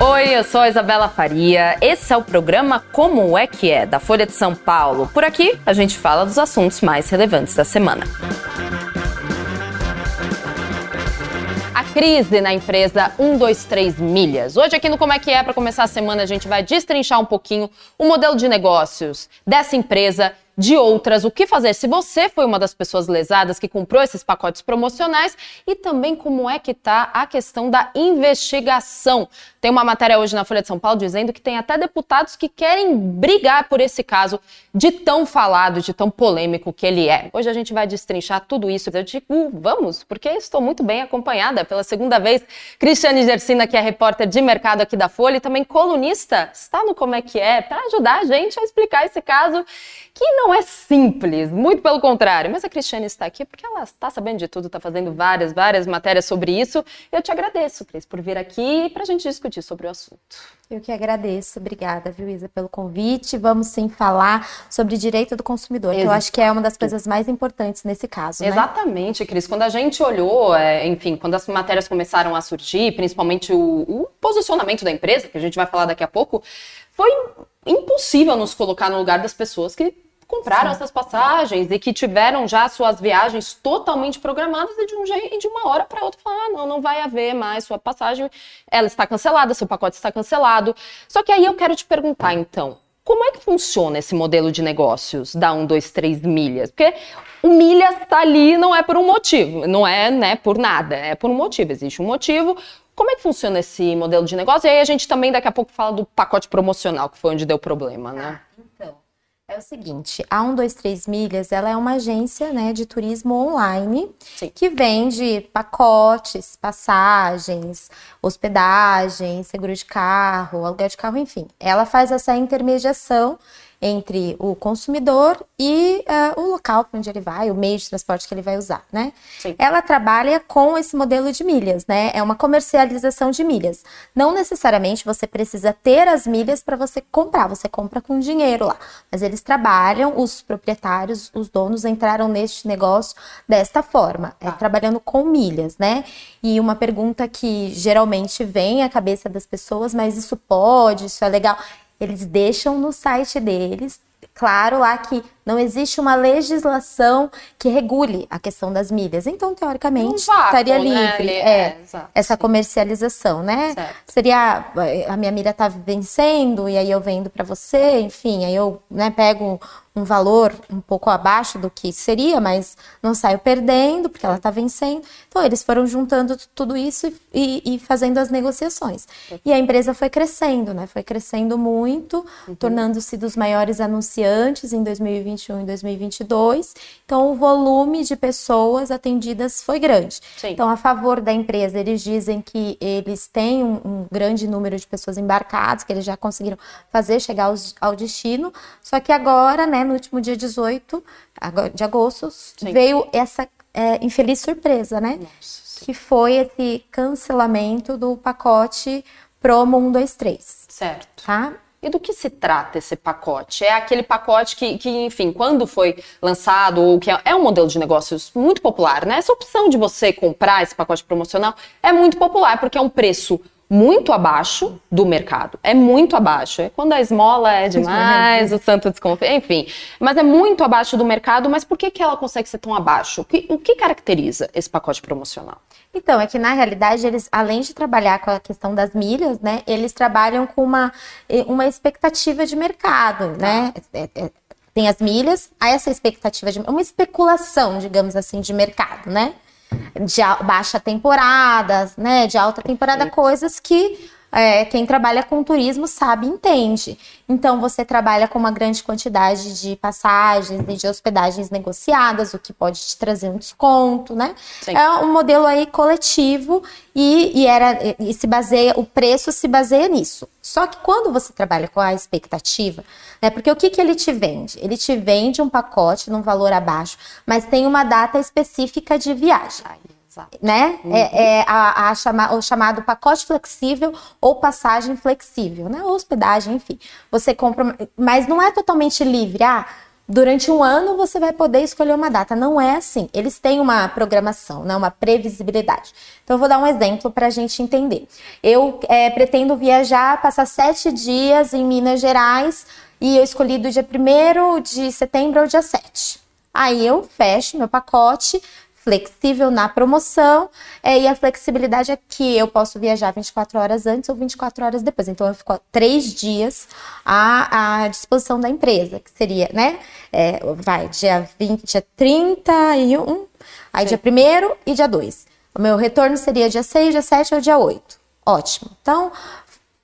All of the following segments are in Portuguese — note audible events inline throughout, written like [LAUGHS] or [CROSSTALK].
Oi, eu sou a Isabela Faria. Esse é o programa Como é que é, da Folha de São Paulo. Por aqui, a gente fala dos assuntos mais relevantes da semana. A crise na empresa 123 Milhas. Hoje aqui no Como é que é, para começar a semana, a gente vai destrinchar um pouquinho o modelo de negócios dessa empresa de outras, o que fazer se você foi uma das pessoas lesadas que comprou esses pacotes promocionais e também como é que está a questão da investigação. Tem uma matéria hoje na Folha de São Paulo dizendo que tem até deputados que querem brigar por esse caso de tão falado, de tão polêmico que ele é. Hoje a gente vai destrinchar tudo isso. Eu digo, vamos, porque estou muito bem acompanhada pela segunda vez. Cristiane Gersina, que é repórter de mercado aqui da Folha e também colunista, está no Como é que é, para ajudar a gente a explicar esse caso que não é simples, muito pelo contrário. Mas a Cristiane está aqui porque ela está sabendo de tudo, está fazendo várias, várias matérias sobre isso. Eu te agradeço, Cris, por vir aqui para a gente discutir sobre o assunto. Eu que agradeço, obrigada, viu, Isa, pelo convite. Vamos sim falar sobre direito do consumidor, Exato. que eu acho que é uma das coisas mais importantes nesse caso. Né? Exatamente, Cris. Quando a gente olhou, é, enfim, quando as matérias começaram a surgir, principalmente o, o posicionamento da empresa, que a gente vai falar daqui a pouco, foi impossível nos colocar no lugar das pessoas que compraram Sim. essas passagens e que tiveram já suas viagens totalmente programadas e de, um jeito, de uma hora para outra falar, ah, não, não vai haver mais sua passagem, ela está cancelada, seu pacote está cancelado. Só que aí eu quero te perguntar, então, como é que funciona esse modelo de negócios da 1, 2, 3 milhas? Porque o milhas está ali não é por um motivo, não é né, por nada, é por um motivo, existe um motivo. Como é que funciona esse modelo de negócio? E aí a gente também daqui a pouco fala do pacote promocional, que foi onde deu problema, né? É o seguinte, a 123 Milhas, ela é uma agência né, de turismo online Sim. que vende pacotes, passagens, hospedagem, seguro de carro, aluguel de carro, enfim. Ela faz essa intermediação entre o consumidor e uh, o local para onde ele vai, o meio de transporte que ele vai usar, né? Sim. Ela trabalha com esse modelo de milhas, né? É uma comercialização de milhas. Não necessariamente você precisa ter as milhas para você comprar, você compra com dinheiro lá. Mas eles trabalham, os proprietários, os donos entraram neste negócio desta forma, é, tá. é, trabalhando com milhas, né? E uma pergunta que geralmente vem à cabeça das pessoas, mas isso pode, isso é legal eles deixam no site deles claro lá que não existe uma legislação que regule a questão das milhas. Então, teoricamente, vácuo, estaria né? livre né? é, é, essa comercialização, né? Certo. Seria a minha milha está vencendo e aí eu vendo para você, enfim, aí eu né, pego um valor um pouco abaixo do que seria, mas não saio perdendo porque ela está vencendo. Então eles foram juntando tudo isso e, e, fazendo as negociações. E a empresa foi crescendo, né? Foi crescendo muito, uhum. tornando-se dos maiores anunciantes em 2021 e 2022. Então o volume de pessoas atendidas foi grande. Sim. Então a favor da empresa eles dizem que eles têm um, um grande número de pessoas embarcadas, que eles já conseguiram fazer chegar aos, ao destino. Só que agora, né? No último dia 18 de agosto, Sim. veio essa é, infeliz surpresa, né? Nossa. Que foi esse cancelamento do pacote Promo 123. Certo. Tá? E do que se trata esse pacote? É aquele pacote que, que, enfim, quando foi lançado, ou que é, é um modelo de negócios muito popular, né? Essa opção de você comprar esse pacote promocional é muito popular, porque é um preço muito abaixo do mercado. É muito abaixo. É quando a esmola é demais, o santo desconfia, enfim. Mas é muito abaixo do mercado. Mas por que, que ela consegue ser tão abaixo? O que, o que caracteriza esse pacote promocional? Então, é que na realidade eles, além de trabalhar com a questão das milhas, né, eles trabalham com uma, uma expectativa de mercado, né? É, é, tem as milhas, há essa expectativa de uma especulação, digamos assim, de mercado, né? De baixa temporada, né, de alta temporada, coisas que é, quem trabalha com turismo sabe e entende. Então, você trabalha com uma grande quantidade de passagens e de hospedagens negociadas, o que pode te trazer um desconto, né? Sim. É um modelo aí coletivo e, e, era, e se baseia, o preço se baseia nisso. Só que quando você trabalha com a expectativa, né? Porque o que, que ele te vende? Ele te vende um pacote num valor abaixo, mas tem uma data específica de viagem. Exato. Né? Uhum. É, é a, a chama, o chamado pacote flexível ou passagem flexível, né? Ou hospedagem, enfim. Você compra, mas não é totalmente livre. Ah, durante um ano você vai poder escolher uma data. Não é assim. Eles têm uma programação, né, uma previsibilidade. Então, eu vou dar um exemplo para a gente entender. Eu é, pretendo viajar, passar sete dias em Minas Gerais e eu escolhi do dia 1 de setembro ao dia 7. Aí eu fecho meu pacote, flexível na promoção, é, e a flexibilidade é que eu posso viajar 24 horas antes ou 24 horas depois. Então, eu fico três dias à, à disposição da empresa, que seria, né? É, vai, dia 20, dia 31, aí Sim. dia 1 e dia 2. O meu retorno seria dia 6, dia 7 ou dia 8. Ótimo. Então,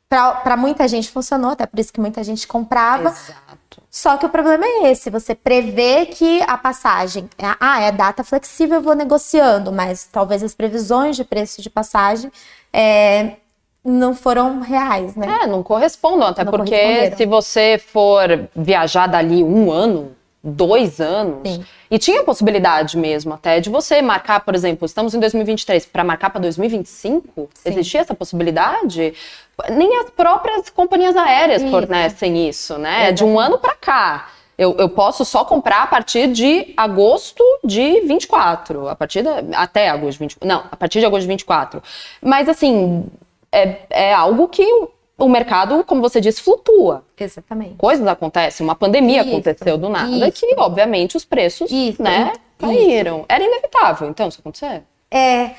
para muita gente funcionou, até por isso que muita gente comprava. Exato. Só que o problema é esse: você prevê que a passagem, é, ah, é data flexível, eu vou negociando, mas talvez as previsões de preço de passagem é, não foram reais, né? É, não correspondam, até não porque se você for viajar dali um ano, dois anos. Sim. E tinha possibilidade mesmo até de você marcar, por exemplo, estamos em 2023, para marcar para 2025? Sim. Existia essa possibilidade? Nem as próprias companhias aéreas isso. fornecem isso, né? De um ano para cá. Eu, eu, posso só comprar a partir de agosto de 24. A partir da, até agosto de 24. Não, a partir de agosto de 24. Mas assim, é, é algo que o mercado, como você disse, flutua. Exatamente. Coisas acontecem, uma pandemia isso, aconteceu do nada, isso. que obviamente os preços, isso, né, caíram. Era inevitável, então, isso acontecer. É,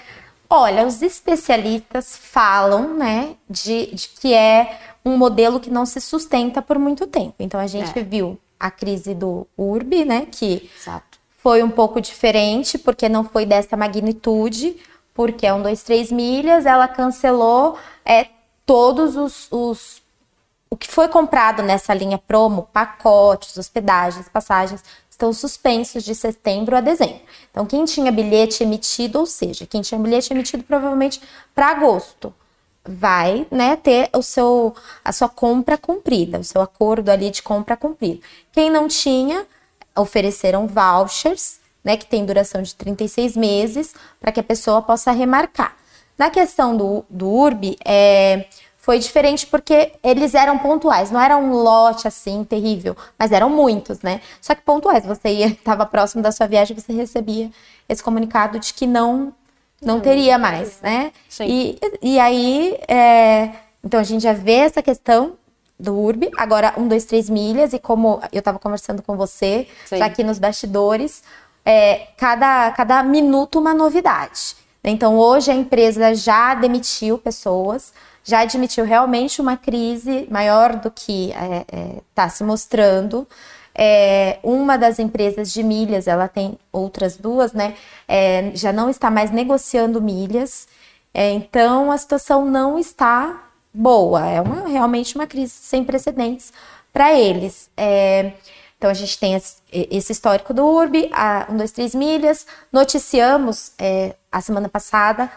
olha, os especialistas falam, né, de, de, que é um modelo que não se sustenta por muito tempo. Então, a gente é. viu a crise do URB, né, que Exato. foi um pouco diferente, porque não foi dessa magnitude, porque é um, dois, três milhas, ela cancelou é, todos os, os o que foi comprado nessa linha promo, pacotes, hospedagens, passagens, estão suspensos de setembro a dezembro. Então, quem tinha bilhete emitido, ou seja, quem tinha bilhete emitido provavelmente para agosto, vai né, ter o seu, a sua compra cumprida, o seu acordo ali de compra cumprido. Quem não tinha, ofereceram vouchers, né, que tem duração de 36 meses, para que a pessoa possa remarcar. Na questão do, do URB, é, foi diferente porque eles eram pontuais, não era um lote assim terrível, mas eram muitos, né? Só que pontuais, você ia, [LAUGHS] estava próximo da sua viagem, você recebia esse comunicado de que não não teria mais, né? Sim. E, e aí, é, então a gente já vê essa questão do URB, agora um, dois, três milhas, e como eu estava conversando com você, Sim. já aqui nos bastidores, é, cada, cada minuto uma novidade. Então, hoje a empresa já demitiu pessoas, já admitiu realmente uma crise maior do que está é, é, tá se mostrando. É, uma das empresas de milhas, ela tem outras duas, né? É, já não está mais negociando milhas. É, então, a situação não está boa. É uma, realmente uma crise sem precedentes para eles. Então, a gente tem esse histórico do URB, a 1, 2, 3 milhas. Noticiamos é, a semana passada,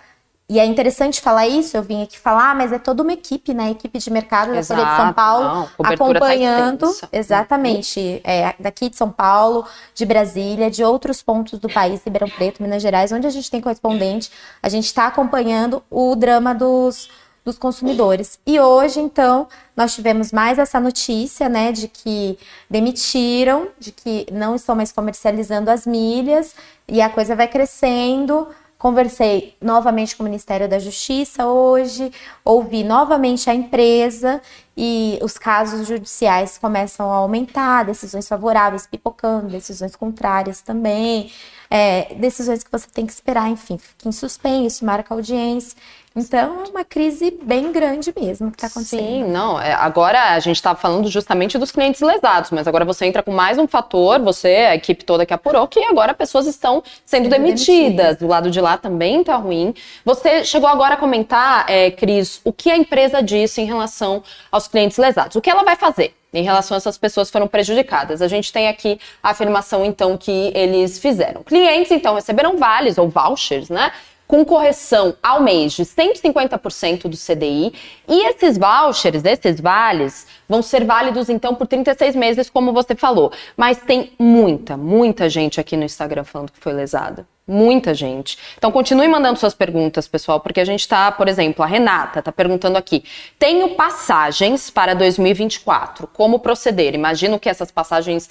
e é interessante falar isso, eu vim aqui falar, mas é toda uma equipe, né? Equipe de mercado da Folha de São Paulo, não, tá acompanhando. Tá exatamente. É, daqui de São Paulo, de Brasília, de outros pontos do país, Ribeirão Preto, Minas Gerais, onde a gente tem correspondente. A gente está acompanhando o drama dos dos consumidores. E hoje, então, nós tivemos mais essa notícia, né, de que demitiram, de que não estão mais comercializando as milhas e a coisa vai crescendo. Conversei novamente com o Ministério da Justiça hoje, ouvi novamente a empresa e os casos judiciais começam a aumentar, decisões favoráveis pipocando, decisões contrárias também, é, decisões que você tem que esperar, enfim, fica em suspenso, marca audiência. Então, é uma crise bem grande mesmo que está acontecendo. Sim, não. É, agora a gente está falando justamente dos clientes lesados, mas agora você entra com mais um fator, você, a equipe toda que apurou, que agora pessoas estão sendo, sendo demitidas. demitidas. Do lado de lá também está ruim. Você chegou agora a comentar, é, Cris, o que a empresa disse em relação aos clientes lesados. O que ela vai fazer? em relação a essas pessoas que foram prejudicadas. A gente tem aqui a afirmação, então, que eles fizeram. Clientes, então, receberam vales ou vouchers, né? Com correção ao mês de 150% do CDI. E esses vouchers, esses vales, vão ser válidos então por 36 meses, como você falou. Mas tem muita, muita gente aqui no Instagram falando que foi lesada. Muita gente. Então continue mandando suas perguntas, pessoal, porque a gente está, por exemplo, a Renata está perguntando aqui: tenho passagens para 2024. Como proceder? Imagino que essas passagens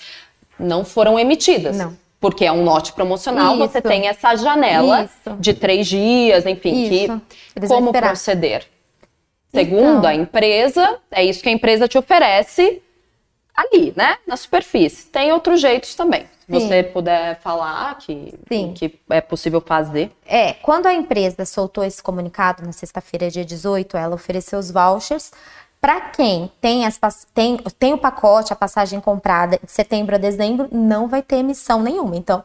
não foram emitidas. Não. Porque é um lote promocional, Isso. você tem essa janela Isso. de três dias, enfim, Isso. que Eles como proceder? Segundo Então. a empresa, é isso que a empresa te oferece ali, né? Na superfície. Tem outros jeitos também. Se Sim. você puder falar que, Sim. que é possível fazer. É, quando a empresa soltou esse comunicado na sexta-feira, dia 18, ela ofereceu os vouchers para quem tem, as, tem, tem o pacote, a passagem comprada de setembro a dezembro, não vai ter emissão nenhuma. Então,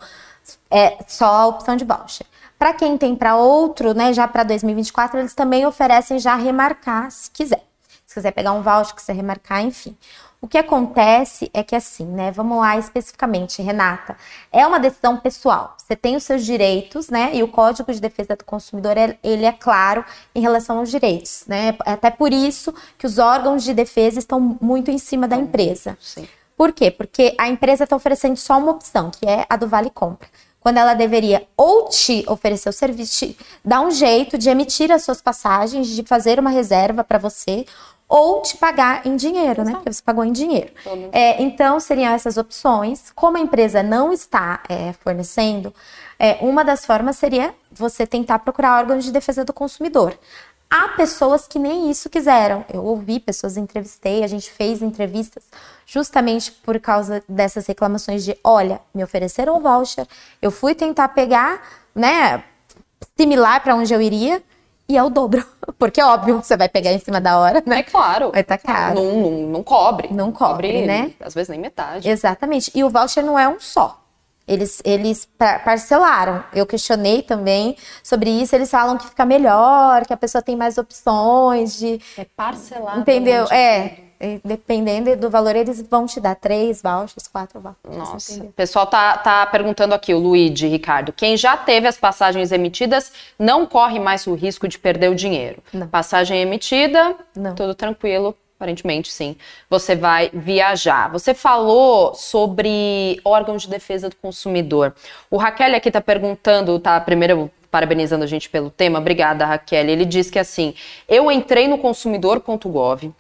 é só a opção de voucher. Para quem tem para outro, né, já para 2024, eles também oferecem já remarcar, se quiser. Se quiser pegar um voucher, quiser remarcar, enfim. O que acontece é que assim, né? Vamos lá especificamente, Renata. É uma decisão pessoal. Você tem os seus direitos, né? E o Código de Defesa do Consumidor, ele- é claro em relação aos direitos, né? Até por isso que os órgãos de defesa estão muito em cima da empresa. Sim. Por quê? Porque a empresa está oferecendo só uma opção, que é a do Vale Compra. Quando ela deveria ou te oferecer o serviço, te dar um jeito de emitir as suas passagens, de fazer uma reserva para você, ou te pagar em dinheiro, né? Porque você pagou em dinheiro. Todo. É, então, seriam essas opções. Como a empresa não está é, fornecendo, é, uma das formas seria você tentar procurar órgãos de defesa do consumidor. Há pessoas que nem isso quiseram. Eu ouvi pessoas, entrevistei, a gente fez entrevistas justamente por causa dessas reclamações de, olha, me ofereceram um voucher, eu fui tentar pegar, né, similar para onde eu iria e é o dobro, [LAUGHS] porque é óbvio, você vai pegar em cima da hora, É né? claro. Vai tá caro. Não, não, não cobre. Não cobre, né? Às vezes nem metade. Exatamente. E o voucher não é um só. Eles, eles pa- parcelaram. Eu questionei também sobre isso. Eles falam que fica melhor, que a pessoa tem mais opções de. É parcelado. Entendeu? de É. Dependendo do valor, eles vão te dar três vouchers, quatro vouchers. Nossa, entendeu? o pessoal tá, tá perguntando aqui, o Luigi, Ricardo. Quem já teve as passagens emitidas não corre mais o risco de perder o dinheiro. Não. Passagem emitida, Não. tudo tranquilo. Aparentemente, sim. Você vai viajar. Você falou sobre órgãos de defesa do consumidor. O Raquel aqui tá perguntando, tá primeiro parabenizando a gente pelo tema. Obrigada, Raquel. Ele diz que assim, eu entrei no consumidor.gov,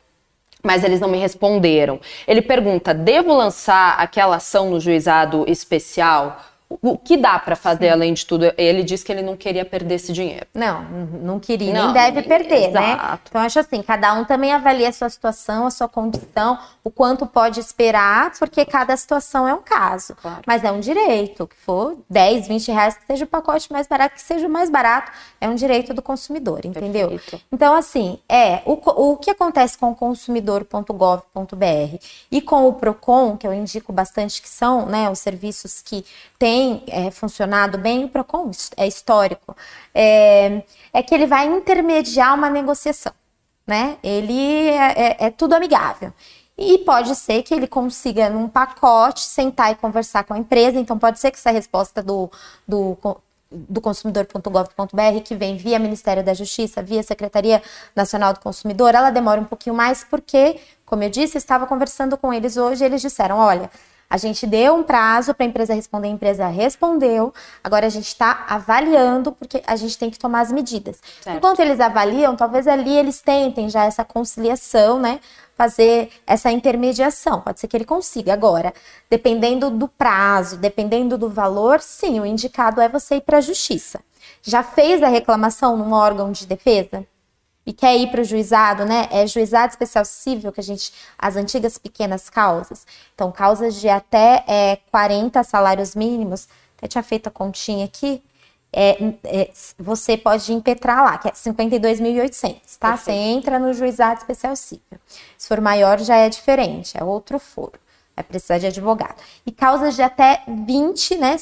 mas eles não me responderam. Ele pergunta: devo lançar aquela ação no juizado especial? O que dá para fazer além de tudo? Ele disse que ele não queria perder esse dinheiro. Não, não queria, Não, nem deve perder, né? exato. Então, eu acho assim, cada um também avalia a sua situação, a sua condição, o quanto pode esperar, porque cada situação é um caso. Claro. Mas é um direito, que for 10, 20 reais, que seja o pacote mais barato, que seja o mais barato, é um direito do consumidor, entendeu? Perfeito. Então, assim, é o, o que acontece com o consumidor.gov.br e com o PROCON, que eu indico bastante, que são né, os serviços que têm é, funcionado bem, o PROCON é histórico, é, é que ele vai intermediar uma negociação, né? Ele é, é- é tudo amigável. E pode ser que ele consiga, num pacote, sentar e conversar com a empresa. Então, pode ser que essa resposta do, do, do consumidor.gov.br, que vem via Ministério da Justiça, via Secretaria Nacional do Consumidor, ela demora um pouquinho mais, porque, como eu disse, estava conversando com eles hoje, eles disseram: olha. A gente deu um prazo para a empresa responder, a empresa respondeu. Agora a gente está avaliando, porque a gente tem que tomar as medidas. Certo. Enquanto eles avaliam, talvez ali eles tentem já essa conciliação, né? Fazer essa intermediação. Pode ser que ele consiga. Agora, dependendo do prazo, dependendo do valor, sim, o indicado é você ir para a justiça. Já fez a reclamação num órgão de defesa? E quer ir para o juizado, né? É juizado especial civil, que a gente. As antigas pequenas causas. Então, causas de até é, 40 salários mínimos. Até tinha feito a continha aqui. É, é, você pode impetrar lá, que é 52.800, tá? Perfeito. Você entra no juizado especial civil. Se for maior, já é diferente, é outro foro. Vai precisar de advogado. E causas de até 20, né?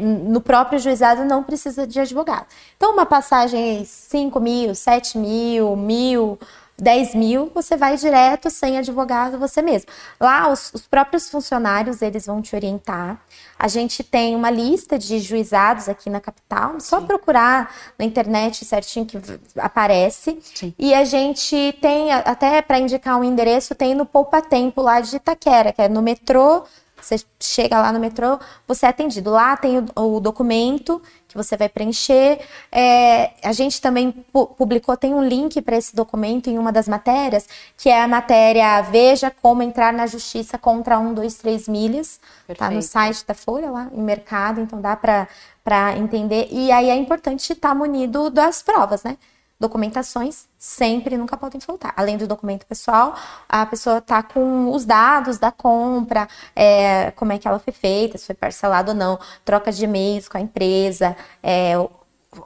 No próprio juizado não precisa de advogado. Então, uma passagem 5 mil, 7 mil, mil, 10 mil, você vai direto sem advogado você mesmo. Lá, os, os próprios funcionários, eles vão te orientar. A gente tem uma lista de juizados aqui na capital. Só procurar na internet certinho que aparece. Sim. E a gente tem, até para indicar um endereço, tem no Poupa Tempo lá de Itaquera, que é no metrô Você chega lá no metrô, você é atendido. Lá tem o, o documento que você vai preencher. É, a gente também pu publicou, tem um link para esse documento em uma das matérias, que é a matéria Veja como entrar na justiça contra 123 milhas. Está no site da Folha lá, em mercado, então dá para entender. E aí é importante estar munido das provas, né? Documentações sempre nunca podem faltar. Além do documento pessoal, a pessoa tá com os dados da compra, é, como é que ela foi feita, se foi parcelado ou não, troca de e-mails com a empresa, é,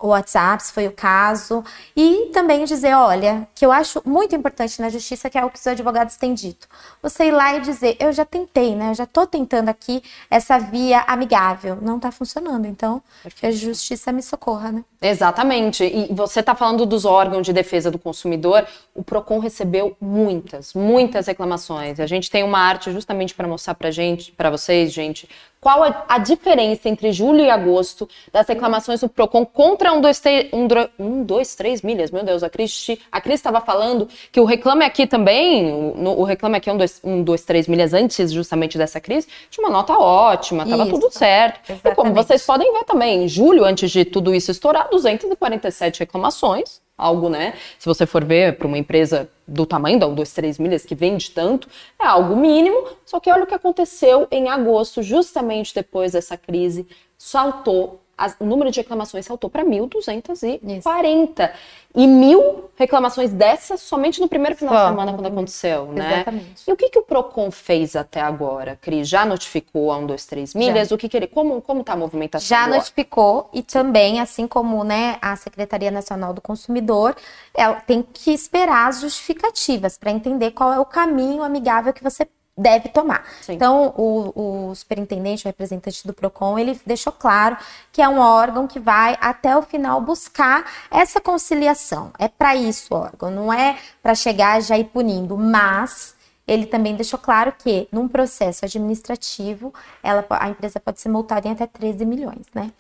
WhatsApp, se foi o caso, e também dizer, olha, que eu acho muito importante na justiça, que é o que os advogados têm dito. Você ir lá e dizer, eu já tentei, né? Eu já estou tentando aqui essa via amigável, não está funcionando, então que a justiça me socorra, né? Exatamente. E você está falando dos órgãos de defesa do consumidor, o Procon recebeu muitas, muitas reclamações. A gente tem uma arte justamente para mostrar para gente, para vocês, gente, qual a, a, diferença entre julho e agosto das reclamações do PROCON contra um, dois, um, um, dois três milhas? Meu Deus, a Cris a Cris estava falando que o Reclame Aqui também, o, o Reclame Aqui é um dois, um, dois, três milhas antes justamente dessa crise, tinha uma nota ótima, estava tudo certo. Exatamente. E como vocês podem ver também, em julho, antes de tudo isso estourar, 247 reclamações algo, né? Se você for ver para uma empresa do tamanho da 1, 2, 3 milhas que vende tanto, é algo mínimo. Só que olha o que aconteceu em agosto, justamente depois dessa crise, saltou o número de reclamações saltou para 1.240. E mil reclamações dessas somente no primeiro final Só. de semana, quando aconteceu, né? Exatamente. E o que, que o PROCON fez até agora, Cris? Já notificou a 1, 2, 3 milhas? Já. O que, que ele. Como, como tá a movimentação? Já notificou e também, assim como né, a Secretaria Nacional do Consumidor, ela tem que esperar as justificativas para entender qual é o caminho amigável que você deve tomar. Sim. Então, o, o, superintendente, o representante do PROCON, ele deixou claro que é um órgão que vai até o final buscar essa conciliação. É para isso o órgão, não é para chegar já ir punindo, mas ele também deixou claro que num processo administrativo, ela, a empresa pode ser multada em até 13 milhões, né?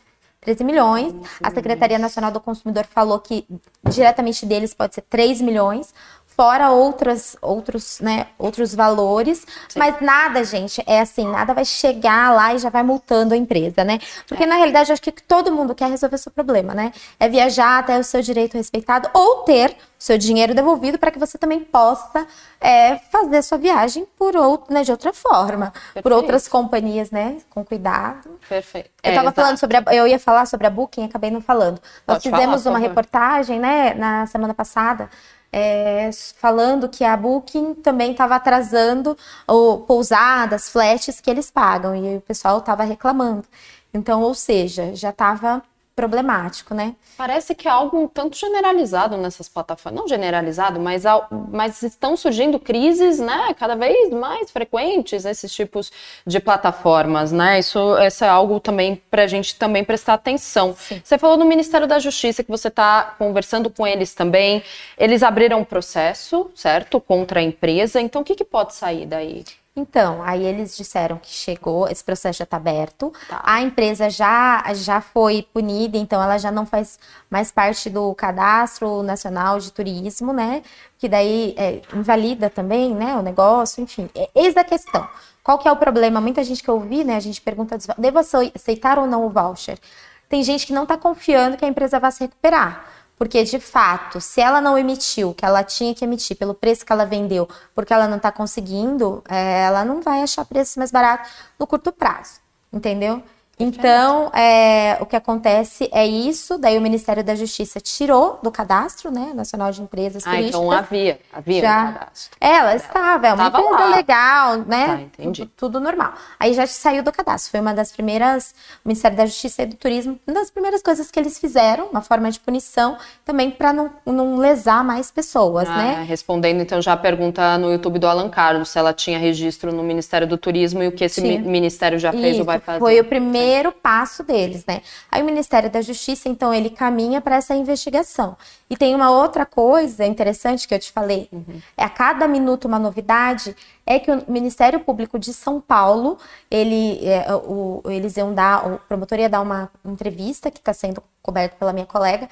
13 milhões. A Secretaria Nacional do Consumidor falou que diretamente deles pode ser 3 milhões fora outras, outros, né, outros valores, Sim. mas nada, gente, é assim, nada vai chegar lá e já vai multando a empresa, né? Porque é. na realidade eu acho que todo mundo quer resolver seu problema, né? É viajar até o seu direito respeitado ou ter seu dinheiro devolvido para que você também possa é, fazer sua viagem por outro, né, de outra forma, Perfeito. por outras companhias, né, com cuidado. Perfeito. Eu estava é, falando sobre a, eu ia falar sobre a Booking, acabei não falando. Nós Pode fizemos falar, uma reportagem, né, na semana passada é, falando que a Booking também estava atrasando o, pousadas, flashes que eles pagam, e o pessoal estava reclamando. Então, ou seja, já estava problemático, né? Parece que é algo um tanto generalizado nessas plataformas. Não generalizado, mas, mas estão surgindo crises, né? Cada vez mais frequentes esses tipos de plataformas, né? Isso, isso é algo também para a gente também prestar atenção. Sim. Você falou do Ministério da Justiça que você está conversando com eles também. Eles abriram um processo, certo? Contra a empresa. Então, o que, que pode sair daí? Então, aí eles disseram que chegou, esse processo já está aberto, tá. a empresa já, já foi punida, então ela já não faz mais parte do cadastro nacional de turismo, né? Que daí é, invalida também, né? O negócio, enfim. É, eis a questão. Qual que é o problema? Muita gente que eu ouvi, né? A gente pergunta, devo aceitar ou não o voucher? Tem gente que não está confiando que a empresa vai se recuperar. Porque, de fato, se ela não emitiu o que ela tinha que emitir pelo preço que ela vendeu, porque ela não está conseguindo, é, ela não vai achar preços mais baratos no curto prazo, entendeu? Então, é, o que acontece é isso, daí o Ministério da Justiça tirou do cadastro, né, Nacional de Empresas ah, Turísticas. então havia, havia já, um cadastro. Ela estava, é uma Tava empresa lá. legal, né, tá, entendi. Tudo, tudo, normal. Aí já saiu do cadastro, foi uma das primeiras, o Ministério da Justiça e do Turismo, uma das primeiras coisas que eles fizeram, uma forma de punição, também para não, não lesar mais pessoas, ah, né. Respondendo então já a pergunta no YouTube do Alan Carlos, se ela tinha registro no Ministério do Turismo e o que esse Sim. ministério já fez isso, ou vai fazer. foi o primeiro primeiro passo deles, né? Aí o Ministério da Justiça, então, ele caminha para essa investigação. E tem uma outra coisa interessante que eu te falei, uhum. é a cada minuto uma novidade, é que o Ministério Público de São Paulo, ele, é, o, eles iam dar, o promotor ia dar uma entrevista que está sendo coberta pela minha colega,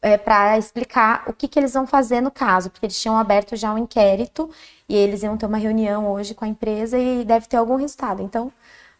é, para explicar o que, que eles vão fazer no caso, porque eles tinham aberto já um inquérito e eles iam ter uma reunião hoje com a empresa e deve ter algum resultado. Então,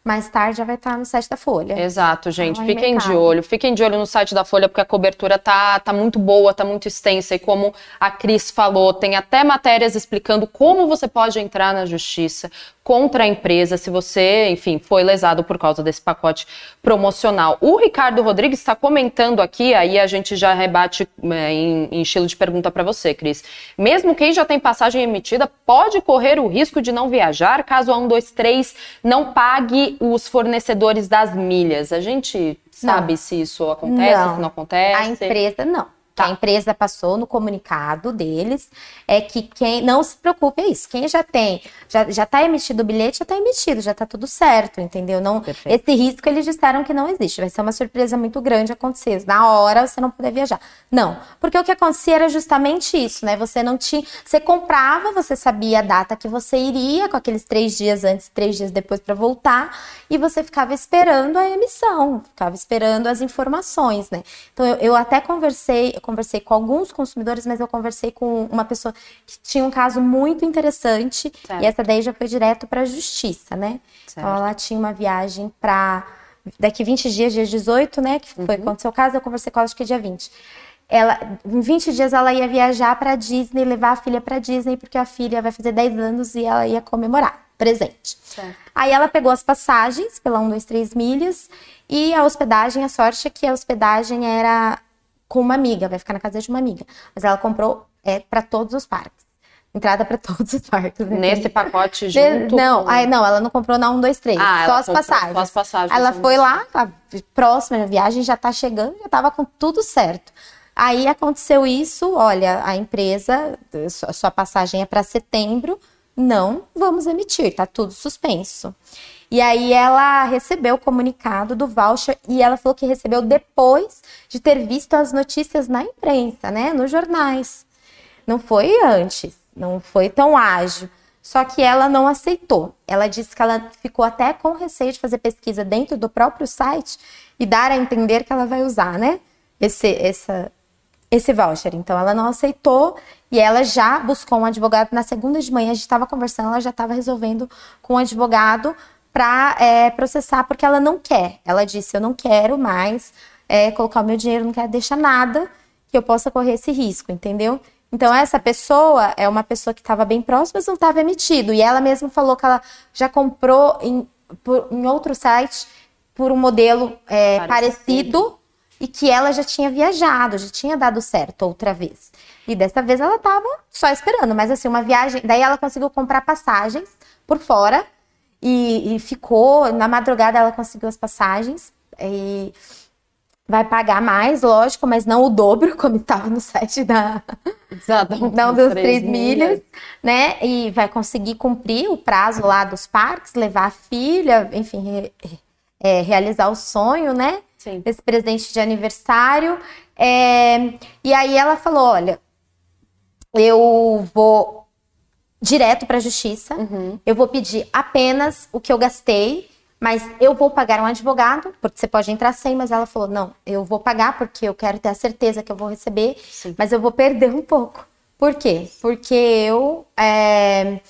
mais tarde já vai estar no site da Folha. Exato, gente. fiquem de olho. Fiquem de olho no site da Folha, porque a cobertura tá, tá muito boa, tá muito extensa. E como a Cris falou, tem até matérias explicando como você pode entrar na justiça, contra a empresa se você, enfim, foi lesado por causa desse pacote promocional. O Ricardo Rodrigues está comentando aqui, aí a gente já rebate é, em, em, estilo de pergunta para você, Cris. Mesmo quem já tem passagem emitida pode correr o risco de não viajar caso a 123 não pague os fornecedores das milhas. A gente sabe não. se isso acontece, não. se não acontece? A empresa não. Tá. a empresa passou no comunicado deles é que quem não se preocupe é isso. Quem já tem, já, já tá emitido o bilhete, já está emitido, já está tudo certo, entendeu? Não, esse risco eles disseram que não existe. Vai ser uma surpresa muito grande acontecer. Na hora você não puder viajar. Não, porque o que acontecia era justamente isso, né? Você não tinha, você comprava, você sabia a data que você iria, com aqueles três dias antes, três dias depois para voltar, e você ficava esperando a emissão, ficava esperando as informações, né? Então eu, eu até conversei conversei com alguns consumidores, mas eu conversei com uma pessoa que tinha um caso muito interessante certo. e essa daí já foi direto para a justiça, né? Certo. Então ela tinha uma viagem para daqui 20 dias, dia 18, né, que foi uhum. aconteceu o caso, eu conversei com ela acho que dia 20. Ela, em 20 dias ela ia viajar para Disney, levar a filha para Disney, porque a filha vai fazer 10 anos e ela ia comemorar, presente. Certo. Aí ela pegou as passagens pela 1, 2, 3 milhas e a hospedagem, a sorte é que a hospedagem era com uma amiga, vai ficar na casa de uma amiga. Mas ela comprou é, para todos os parques. Entrada para [LAUGHS] todos os parques. Nesse pacote junto? Não, com... aí, não, ela não comprou na 1, 2, 3. Ah, só as passagens. Só as passagens. Ela foi lá, a próxima viagem já tá chegando, já tava com tudo certo. Aí aconteceu isso, olha, a empresa, sua passagem é para setembro, não vamos emitir, tá tudo suspenso. E aí ela recebeu o comunicado do voucher e ela falou que recebeu depois de ter visto as notícias na imprensa, né, nos jornais. Não foi antes, não foi tão ágil. Só que ela não aceitou. Ela disse que ela ficou até com receio de fazer pesquisa dentro do próprio site e dar a entender que ela vai usar, né? Esse, essa, esse voucher. Então ela não aceitou e ela já buscou um advogado na segunda de manhã. A gente estava conversando, ela já estava resolvendo com o um advogado para é, processar, porque ela não quer. Ela disse: Eu não quero mais é, colocar o meu dinheiro, não quero deixar nada que eu possa correr esse risco, entendeu? Então, essa pessoa é uma pessoa que estava bem próxima, mas não estava emitido. E ela mesma falou que ela já comprou em, por, em outro site por um modelo é, parecido. parecido e que ela já tinha viajado, já tinha dado certo outra vez. E dessa vez ela estava só esperando, mas assim, uma viagem. Daí ela conseguiu comprar passagens por fora e, e ficou, na madrugada ela conseguiu as passagens e vai pagar mais, lógico, mas não o dobro, [LAUGHS] como estava no site da. Exato. [LAUGHS] Não dos 3 milhas, milhas, né? E vai conseguir cumprir o prazo lá dos parques, levar a filha, enfim, é, realizar o sonho, né? Sim. Esse presente de aniversário. É, e aí ela falou: olha, eu vou direto para a justiça. Uhum. Eu vou pedir apenas o que eu gastei, mas eu vou pagar um advogado, porque você pode entrar sem, mas ela falou: não, eu vou pagar porque eu quero ter a certeza que eu vou receber, Sim. mas eu vou perder um pouco. Por quê? Porque eu é,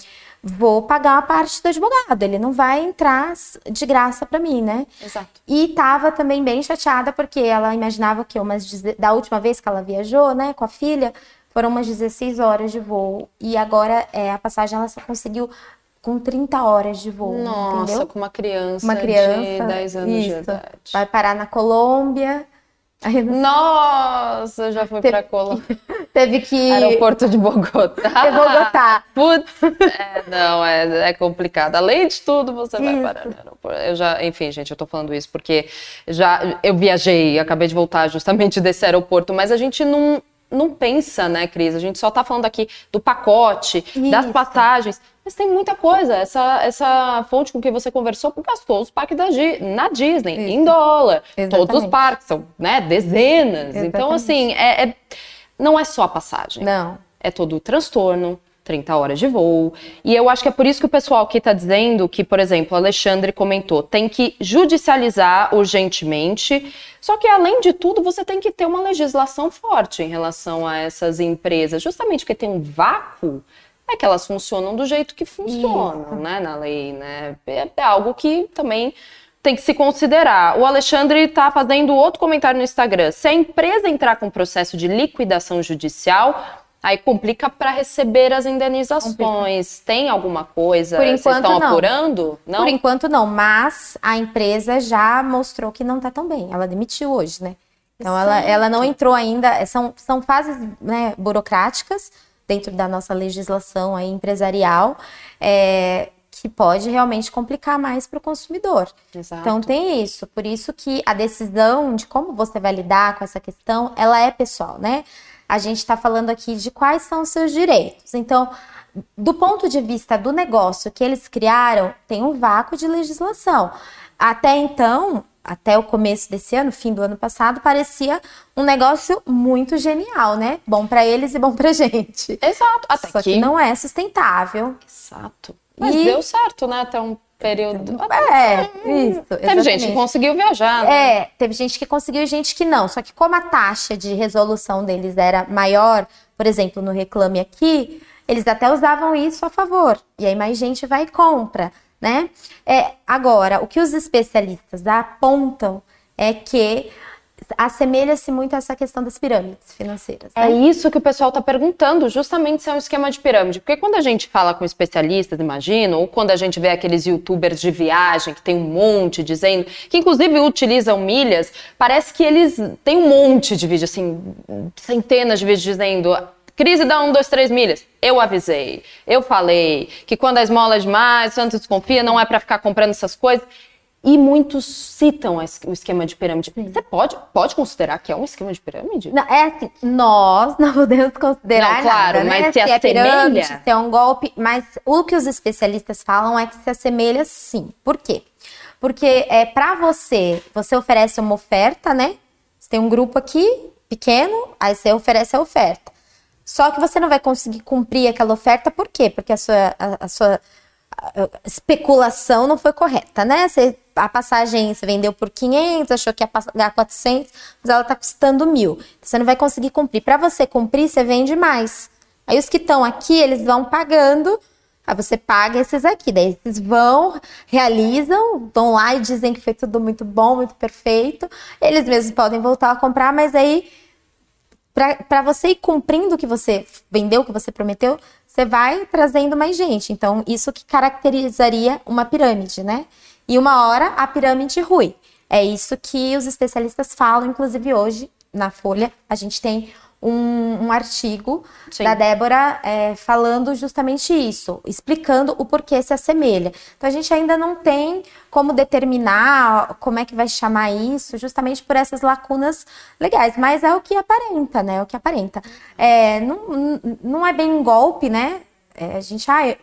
vou pagar a parte do advogado, ele não vai entrar de graça para mim, né? Exato. E tava também bem chateada porque ela imaginava que umas da última vez que ela viajou, né, com a filha, foram umas 16 horas de voo. E agora é, a passagem ela só conseguiu com 30 horas de voo. Nossa, entendeu? com uma criança, uma criança de 10 anos isso. de idade. Vai parar na Colômbia. Aí, Nossa, já foi pra Colômbia. [LAUGHS] Teve que. Aeroporto de Bogotá. De [LAUGHS] Bogotá. Putz. É, não, é, é complicado. Além de tudo, você vai parar no aeroporto. Eu já, enfim, gente, eu tô falando isso porque já eu viajei, acabei de voltar justamente [LAUGHS] desse aeroporto, mas a gente não não pensa, né, Cris? A gente só tá falando aqui do pacote, Isso. das passagens, mas tem muita coisa. Essa, essa fonte com que você conversou gastou os parques da, na Disney, Isso. em dólar. Exatamente. Todos os parques, são né, dezenas. Exatamente. Então, assim, é, é, não é só a passagem. Não. É todo o transtorno, 30 horas de voo. E eu acho que é por isso que o pessoal aqui está dizendo que, por exemplo, o Alexandre comentou, tem que judicializar urgentemente. Só que, além de tudo, você tem que ter uma legislação forte em relação a essas empresas, justamente porque tem um vácuo. É que elas funcionam do jeito que funcionam, né, na lei, né? É, é algo que também tem que se considerar. O Alexandre está fazendo outro comentário no Instagram. Se a empresa entrar com processo de liquidação judicial, Aí complica para receber as indenizações. Complica. Tem alguma coisa? Por enquanto Vocês estão não. apurando? Não? Por enquanto não, mas a empresa já mostrou que não está tão bem. Ela demitiu hoje, né? Então ela, ela não entrou ainda. São, são fases né, burocráticas dentro da nossa legislação aí, empresarial. É, que pode realmente complicar mais para o consumidor. Exato. Então tem isso, por isso que a decisão de como você vai lidar com essa questão, ela é pessoal, né? A gente está falando aqui de quais são os seus direitos. Então, do ponto de vista do negócio que eles criaram, tem um vácuo de legislação. Até então, até o começo desse ano, fim do ano passado, parecia um negócio muito genial, né? Bom para eles e bom para gente. Exato. Até Só que... que não é sustentável. Exato. Mas e... deu certo, né? Até um período. É, isso. Teve exatamente. gente que conseguiu viajar, né? É, teve gente que conseguiu e gente que não. Só que como a taxa de resolução deles era maior, por exemplo, no Reclame Aqui, eles até usavam isso a favor. E aí mais gente vai e compra, né? É, agora, o que os especialistas apontam é que assemelha-se muito a essa questão das pirâmides financeiras. Né? É isso que o pessoal está perguntando, justamente se é um esquema de pirâmide. Porque quando a gente fala com especialistas, imagino, ou quando a gente vê aqueles youtubers de viagem, que tem um monte dizendo, que inclusive utilizam milhas, parece que eles têm um monte de vídeos, assim, centenas de vídeos dizendo Crise da 1, 2, 3 milhas. Eu avisei. Eu falei que quando a esmola é demais, tanto desconfia, não é para ficar comprando essas coisas. E muitos citam o esquema de pirâmide. Sim. Você pode, pode considerar que é um esquema de pirâmide? Não, é assim, nós não podemos considerar não, claro, nada, né? mas se, se assemelha... é pirâmide, se é um golpe, mas o que os especialistas falam é que se assemelha sim. Por quê? Porque é para você, você oferece uma oferta, né? Você tem um grupo aqui pequeno, aí você oferece a oferta. Só que você não vai conseguir cumprir aquela oferta, por quê? Porque a sua, a, a sua especulação não foi correta, né? Você, a passagem você vendeu por 500, achou que ia pagar 400, mas ela está custando mil. Então, você não vai conseguir cumprir. Para você cumprir, você vende mais. Aí os que estão aqui, eles vão pagando. Aí você paga esses aqui. Daí esses vão, realizam, vão lá e dizem que foi tudo muito bom, muito perfeito. Eles mesmos podem voltar a comprar, mas aí para você ir cumprindo o que você vendeu, o que você prometeu, você vai trazendo mais gente. Então, isso que caracterizaria uma pirâmide, né? E uma hora a pirâmide rui. É isso que os especialistas falam, inclusive hoje na Folha, a gente tem um, um artigo Sim. da Débora é, falando justamente isso, explicando o porquê se assemelha. Então a gente ainda não tem como determinar como é que vai chamar isso, justamente por essas lacunas legais, mas é o que aparenta, né? É o que aparenta. É, não, não é bem um golpe, né? É, a gente, ah,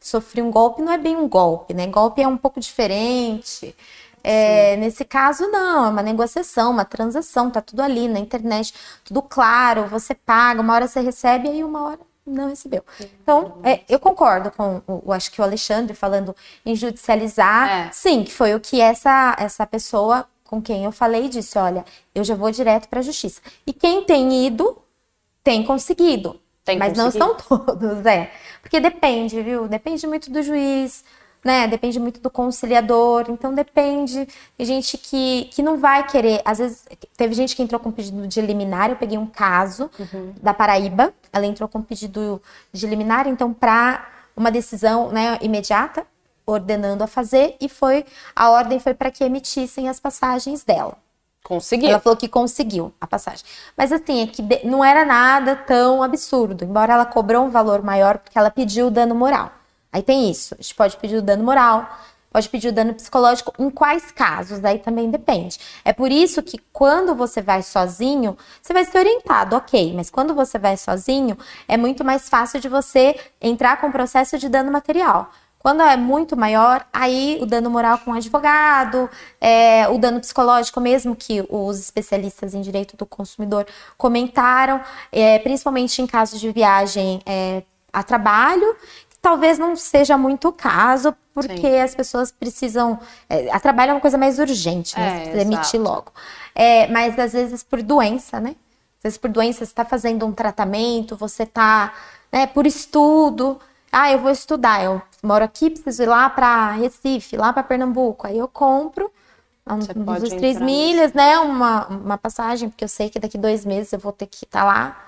sofri um golpe, não é bem um golpe, né? Golpe é um pouco diferente. É, nesse caso, não, é uma negociação, uma transação, tá tudo ali na internet, tudo claro, você paga, uma hora você recebe, aí uma hora não recebeu. Então, é, eu concordo com o, acho que o Alexandre falando em judicializar, é. sim, que foi o que essa, essa pessoa com quem eu falei disse, olha, eu já vou direto para a justiça. E quem tem ido, tem conseguido. Tem mas conseguido. não são [LAUGHS] todos, é. Porque depende, viu? Depende muito do juiz, né? Depende muito do conciliador, então depende. Tem gente que, que não vai querer. Às vezes, teve gente que entrou com pedido de liminar. Eu peguei um caso uhum. da Paraíba, ela entrou com pedido de liminar, então, para uma decisão né, imediata, ordenando a fazer, e foi a ordem foi para que emitissem as passagens dela. Conseguiu. Ela falou que conseguiu a passagem. Mas assim, é que não era nada tão absurdo, embora ela cobrou um valor maior porque ela pediu o dano moral. Aí tem isso. A gente pode pedir o dano moral, pode pedir o dano psicológico. Em quais casos? Daí também depende. É por isso que quando você vai sozinho, você vai ser orientado, ok. Mas quando você vai sozinho, é muito mais fácil de você entrar com o processo de dano material. Quando é muito maior, aí o dano moral com o advogado, é, o dano psicológico mesmo, que os especialistas em direito do consumidor comentaram, é, principalmente em casos de viagem é, a trabalho, talvez não seja muito o caso, porque Sim. as pessoas precisam. É, a trabalho é uma coisa mais urgente, né? É, demitir logo. É, mas às vezes por doença, né? Às vezes por doença, você está fazendo um tratamento, você está, né, por estudo. Ah, eu vou estudar, eu moro aqui, preciso ir lá para Recife, lá para Pernambuco. Aí eu compro um, dos três milhas, né? Uma, uma passagem, porque eu sei que daqui dois meses eu vou ter que estar tá lá.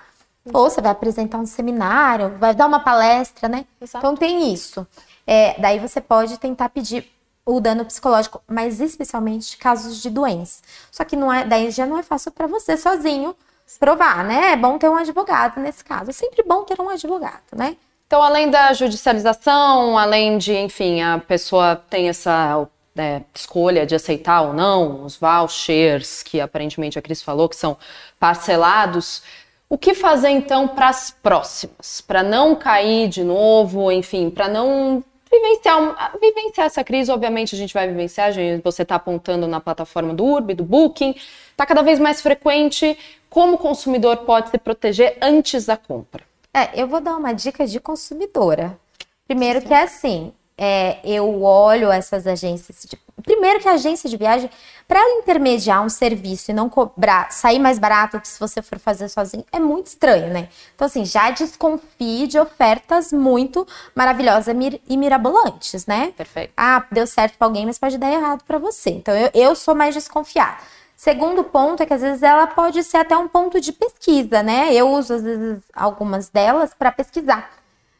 Ou você vai apresentar um seminário, vai dar uma palestra, né? Exato. Então tem isso. É, daí você pode tentar pedir o dano psicológico, mas especialmente casos de doença. Só que não é, daí já não é fácil para você sozinho provar, né? É bom ter um advogado nesse caso. É sempre bom ter um advogado, né? Então, além da judicialização, além de, enfim, a pessoa tem essa né, escolha de aceitar ou não os vouchers que aparentemente a Cris falou que são parcelados. O que fazer então para as próximas? Para não cair de novo, enfim, para não vivenciar, vivenciar essa crise, obviamente a gente vai vivenciar, gente, você está apontando na plataforma do Urb, do Booking, está cada vez mais frequente. Como o consumidor pode se proteger antes da compra? É, eu vou dar uma dica de consumidora. Primeiro Sim. que é assim, é, eu olho essas agências. De... Primeiro que a agência de viagem, para ela intermediar um serviço e não cobrar, sair mais barato que se você for fazer sozinho, é muito estranho, né? Então, assim, já desconfie de ofertas muito maravilhosas e mirabolantes, né? Perfeito. Ah, deu certo para alguém, mas pode dar errado para você. Então, eu, eu sou mais desconfiada. Segundo ponto é que às vezes ela pode ser até um ponto de pesquisa, né? Eu uso às vezes algumas delas para pesquisar.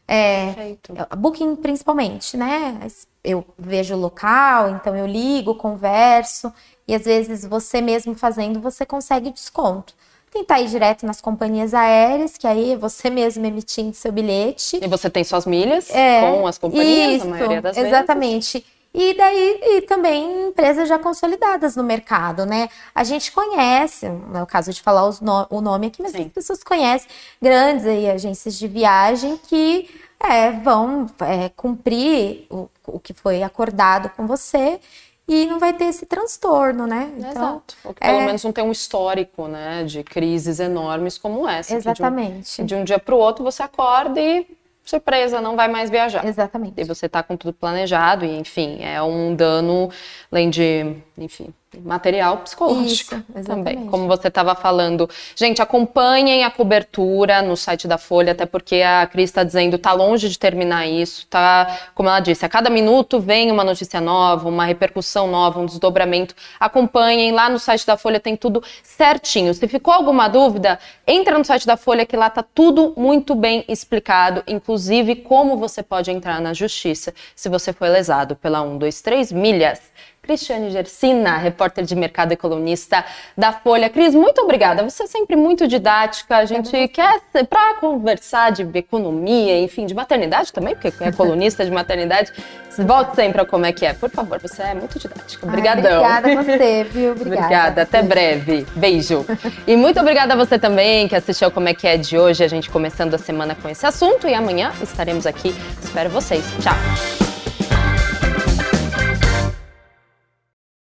É, Booking principalmente, né? Eu vejo o local, então eu ligo, converso, e às vezes você mesmo fazendo, você consegue desconto. Tentar ir direto nas companhias aéreas, que aí você mesmo emitindo seu bilhete. E você tem suas milhas é, com as companhias, isso, a maioria das vezes. Exatamente. E daí, e também empresas já consolidadas no mercado, né? A gente conhece, não é o caso de falar no, o nome aqui, mas Sim. as pessoas conhecem grandes aí, agências de viagem que é, vão é, cumprir o, o que foi acordado com você e não vai ter esse transtorno, né? Então, Exato. Ou que pelo é... menos não tem um histórico, né, de crises enormes como essa. Exatamente. De um, de um dia para o outro você acorda e surpresa, não vai mais viajar. Exatamente. E você está com tudo planejado e, enfim, é um dano, além de, enfim, material psicológico Isso, também, como você estava falando. Gente, acompanhem a cobertura no site da Folha, até porque a Cris está dizendo tá longe de terminar isso, tá, como ela disse, a cada minuto vem uma notícia nova, uma repercussão nova, um desdobramento. Acompanhem lá no site da Folha, tem tudo certinho. Se ficou alguma dúvida, entra no site da Folha que lá tá tudo muito bem explicado, inclusive como você pode entrar na justiça se você foi lesado pela 123 milhas. Cristiane Gersina, repórter de mercado e colunista da Folha. Cris, muito obrigada. Você é sempre muito didática. A gente quer, para conversar de economia, enfim, de maternidade também, porque é colunista de maternidade. Volte sempre ao Como é que é. Por favor, você é muito didática. Obrigadão. Ai, obrigada a você, viu? [LAUGHS] Obrigada. obrigada. Até breve. Beijo. e muito obrigada a você também que assistiu Como é que é de hoje. A gente começando a semana com esse assunto e amanhã estaremos aqui. Espero vocês. Tchau.